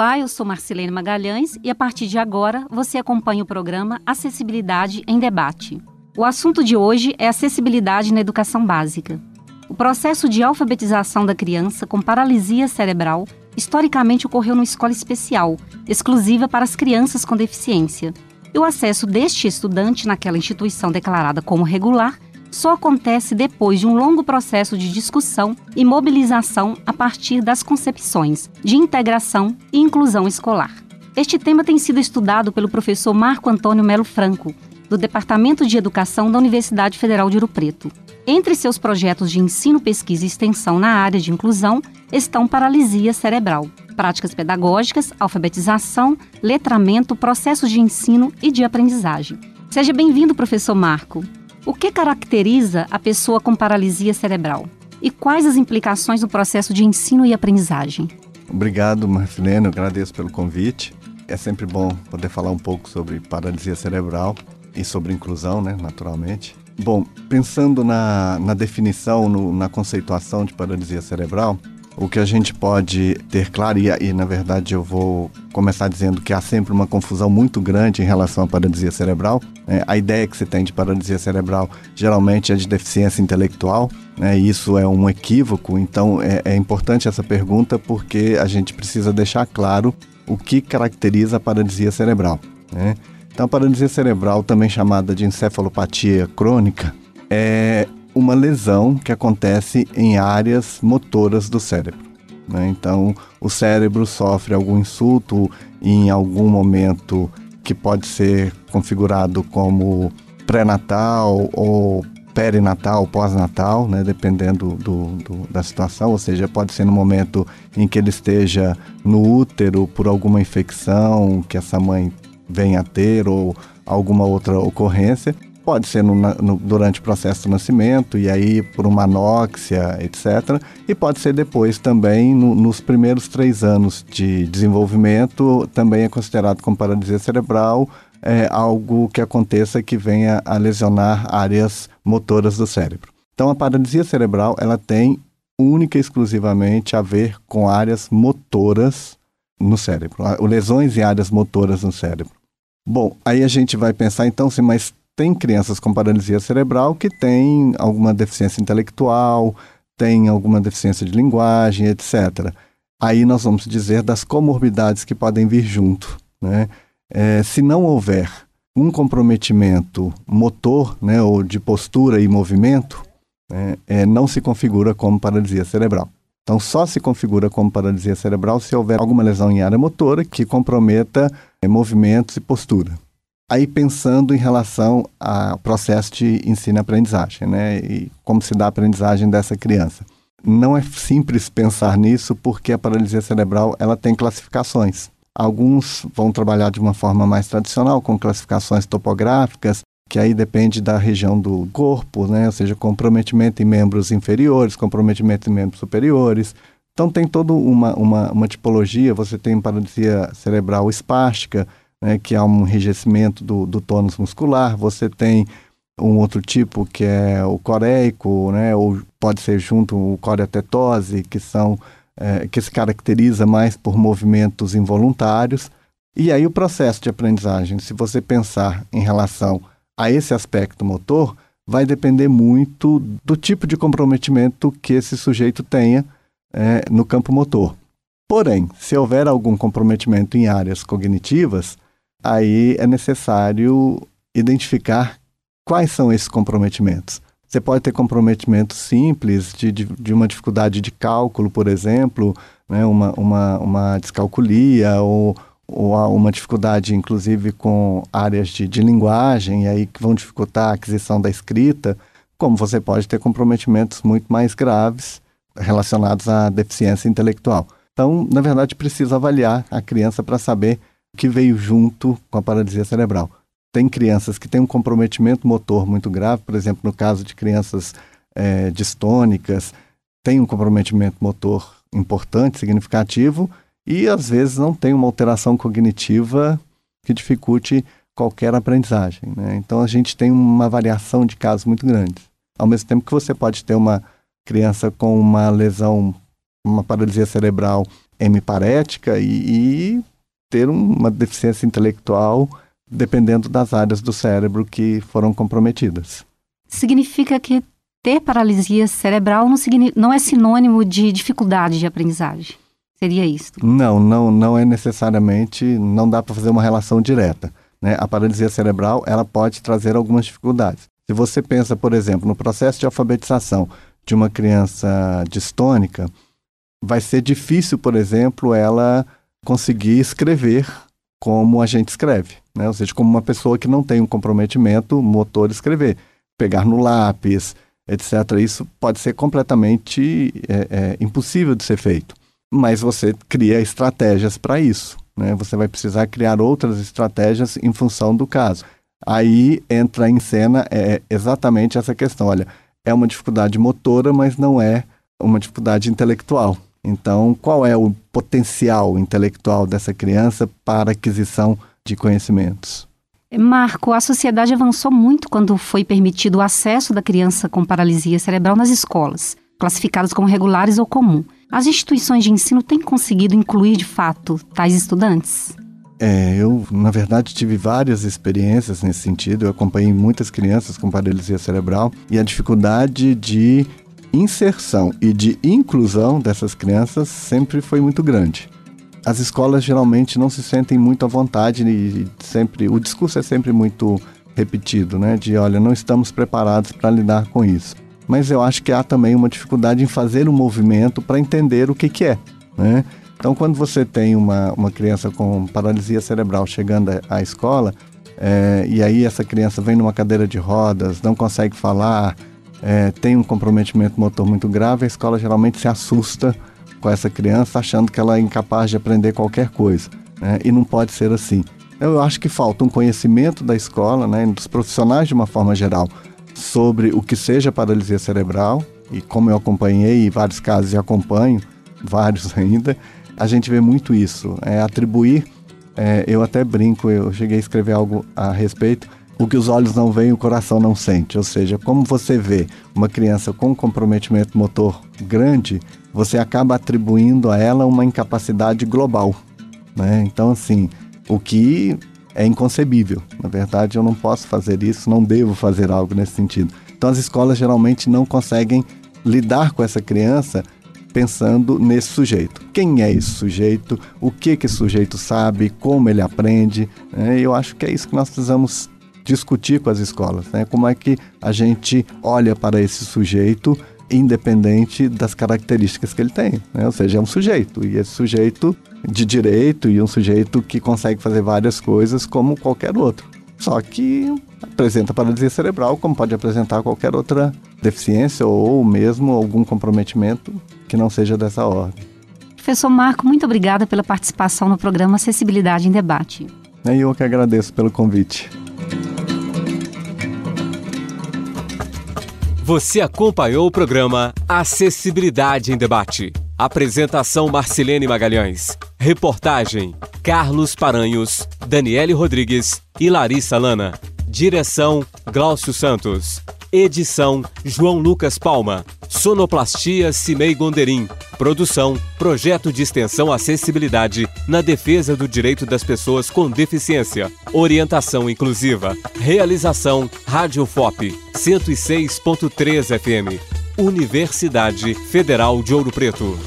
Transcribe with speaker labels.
Speaker 1: Olá, eu sou Marcelene Magalhães e a partir de agora você acompanha o programa Acessibilidade em Debate. O assunto de hoje é acessibilidade na educação básica. O processo de alfabetização da criança com paralisia cerebral historicamente ocorreu numa escola especial, exclusiva para as crianças com deficiência. E o acesso deste estudante naquela instituição declarada como regular só acontece depois de um longo processo de discussão e mobilização a partir das concepções de integração e inclusão escolar. Este tema tem sido estudado pelo professor Marco Antônio Melo Franco, do Departamento de Educação da Universidade Federal de Ouro Preto. Entre seus projetos de ensino, pesquisa e extensão na área de inclusão estão paralisia cerebral, práticas pedagógicas, alfabetização, letramento, processos de ensino e de aprendizagem. Seja bem-vindo, professor Marco. O que caracteriza a pessoa com paralisia cerebral? E quais as implicações no processo de ensino e aprendizagem?
Speaker 2: Obrigado, Marcelino. Agradeço pelo convite. É sempre bom poder falar um pouco sobre paralisia cerebral e sobre inclusão, né, naturalmente. Bom, pensando na, na definição, no, na conceituação de paralisia cerebral, o que a gente pode ter claro, e, e na verdade eu vou começar dizendo que há sempre uma confusão muito grande em relação à paralisia cerebral. É, a ideia que se tem de paralisia cerebral geralmente é de deficiência intelectual, né, isso é um equívoco, então é, é importante essa pergunta porque a gente precisa deixar claro o que caracteriza a paralisia cerebral. Né? Então, a paralisia cerebral, também chamada de encefalopatia crônica, é uma lesão que acontece em áreas motoras do cérebro. Né? Então, o cérebro sofre algum insulto em algum momento que pode ser configurado como pré-natal ou perinatal, pós-natal, né, dependendo do, do, da situação, ou seja, pode ser no momento em que ele esteja no útero por alguma infecção que essa mãe venha a ter ou alguma outra ocorrência, Pode ser no, no, durante o processo do nascimento, e aí por uma anóxia, etc. E pode ser depois também, no, nos primeiros três anos de desenvolvimento, também é considerado como paralisia cerebral, é, algo que aconteça que venha a lesionar áreas motoras do cérebro. Então, a paralisia cerebral ela tem única e exclusivamente a ver com áreas motoras no cérebro, lesões em áreas motoras no cérebro. Bom, aí a gente vai pensar então, assim, mas tem crianças com paralisia cerebral que têm alguma deficiência intelectual, têm alguma deficiência de linguagem, etc. Aí nós vamos dizer das comorbidades que podem vir junto. Né? É, se não houver um comprometimento motor, né, ou de postura e movimento, né, é, não se configura como paralisia cerebral. Então, só se configura como paralisia cerebral se houver alguma lesão em área motora que comprometa é, movimentos e postura aí pensando em relação ao processo de ensino-aprendizagem, né? E como se dá a aprendizagem dessa criança. Não é simples pensar nisso porque a paralisia cerebral ela tem classificações. Alguns vão trabalhar de uma forma mais tradicional, com classificações topográficas, que aí depende da região do corpo, né? ou seja, comprometimento em membros inferiores, comprometimento em membros superiores. Então tem toda uma, uma, uma tipologia, você tem paralisia cerebral espástica, né, que há um enrijecimento do, do tônus muscular, você tem um outro tipo que é o coreico, né, ou pode ser junto o coreotetose, que são é, que se caracteriza mais por movimentos involuntários. E aí o processo de aprendizagem, se você pensar em relação a esse aspecto motor, vai depender muito do tipo de comprometimento que esse sujeito tenha é, no campo motor. Porém, se houver algum comprometimento em áreas cognitivas, aí é necessário identificar quais são esses comprometimentos. Você pode ter comprometimentos simples de, de, de uma dificuldade de cálculo, por exemplo, né, uma, uma, uma descalculia ou, ou uma dificuldade, inclusive, com áreas de, de linguagem, e aí que vão dificultar a aquisição da escrita, como você pode ter comprometimentos muito mais graves relacionados à deficiência intelectual. Então, na verdade, precisa avaliar a criança para saber que veio junto com a paralisia cerebral. tem crianças que têm um comprometimento motor muito grave, por exemplo, no caso de crianças é, distônicas, tem um comprometimento motor importante, significativo, e às vezes não tem uma alteração cognitiva que dificulte qualquer aprendizagem. Né? Então a gente tem uma variação de casos muito grande. Ao mesmo tempo que você pode ter uma criança com uma lesão, uma paralisia cerebral hemiparética e, e ter uma deficiência intelectual dependendo das áreas do cérebro que foram comprometidas.
Speaker 1: Significa que ter paralisia cerebral não, não é sinônimo de dificuldade de aprendizagem. Seria isso?
Speaker 2: Não, não, não é necessariamente, não dá para fazer uma relação direta. Né? A paralisia cerebral ela pode trazer algumas dificuldades. Se você pensa, por exemplo, no processo de alfabetização de uma criança distônica, vai ser difícil, por exemplo, ela conseguir escrever como a gente escreve, né? ou seja, como uma pessoa que não tem um comprometimento motor escrever, pegar no lápis, etc. Isso pode ser completamente é, é, impossível de ser feito, mas você cria estratégias para isso. Né? Você vai precisar criar outras estratégias em função do caso. Aí entra em cena é, exatamente essa questão. Olha, é uma dificuldade motora, mas não é uma dificuldade intelectual. Então, qual é o potencial intelectual dessa criança para aquisição de conhecimentos?
Speaker 1: Marco, a sociedade avançou muito quando foi permitido o acesso da criança com paralisia cerebral nas escolas, classificadas como regulares ou comum. As instituições de ensino têm conseguido incluir de fato tais estudantes?
Speaker 2: É, eu, na verdade, tive várias experiências nesse sentido. Eu acompanhei muitas crianças com paralisia cerebral e a dificuldade de inserção e de inclusão dessas crianças sempre foi muito grande. As escolas geralmente não se sentem muito à vontade e sempre o discurso é sempre muito repetido, né? De olha, não estamos preparados para lidar com isso. Mas eu acho que há também uma dificuldade em fazer um movimento para entender o que, que é, né? Então, quando você tem uma, uma criança com paralisia cerebral chegando à escola, é, e aí essa criança vem numa cadeira de rodas, não consegue falar, é, tem um comprometimento motor muito grave, a escola geralmente se assusta com essa criança, achando que ela é incapaz de aprender qualquer coisa. Né? E não pode ser assim. Eu acho que falta um conhecimento da escola, né, dos profissionais de uma forma geral, sobre o que seja paralisia cerebral, e como eu acompanhei vários casos e acompanho, vários ainda, a gente vê muito isso. É atribuir, é, eu até brinco, eu cheguei a escrever algo a respeito, o que os olhos não veem, o coração não sente. Ou seja, como você vê uma criança com um comprometimento motor grande, você acaba atribuindo a ela uma incapacidade global. Né? Então, assim, o que é inconcebível. Na verdade, eu não posso fazer isso, não devo fazer algo nesse sentido. Então, as escolas geralmente não conseguem lidar com essa criança pensando nesse sujeito. Quem é esse sujeito? O que que esse sujeito sabe? Como ele aprende? Né? Eu acho que é isso que nós precisamos discutir com as escolas, né? Como é que a gente olha para esse sujeito independente das características que ele tem, né? Ou seja, é um sujeito e esse sujeito de direito e um sujeito que consegue fazer várias coisas como qualquer outro. Só que apresenta paralisia cerebral como pode apresentar qualquer outra deficiência ou mesmo algum comprometimento que não seja dessa ordem.
Speaker 1: Professor Marco, muito obrigada pela participação no programa Acessibilidade em Debate.
Speaker 2: É eu que agradeço pelo convite.
Speaker 3: Você acompanhou o programa Acessibilidade em Debate. Apresentação Marcilene Magalhães. Reportagem Carlos Paranhos, Daniele Rodrigues e Larissa Lana. Direção Glaucio Santos. Edição João Lucas Palma. Sonoplastia Cimei Gonderim. Produção Projeto de Extensão Acessibilidade na defesa do direito das pessoas com deficiência. Orientação inclusiva. Realização Rádio FOP 106.3 FM. Universidade Federal de Ouro Preto.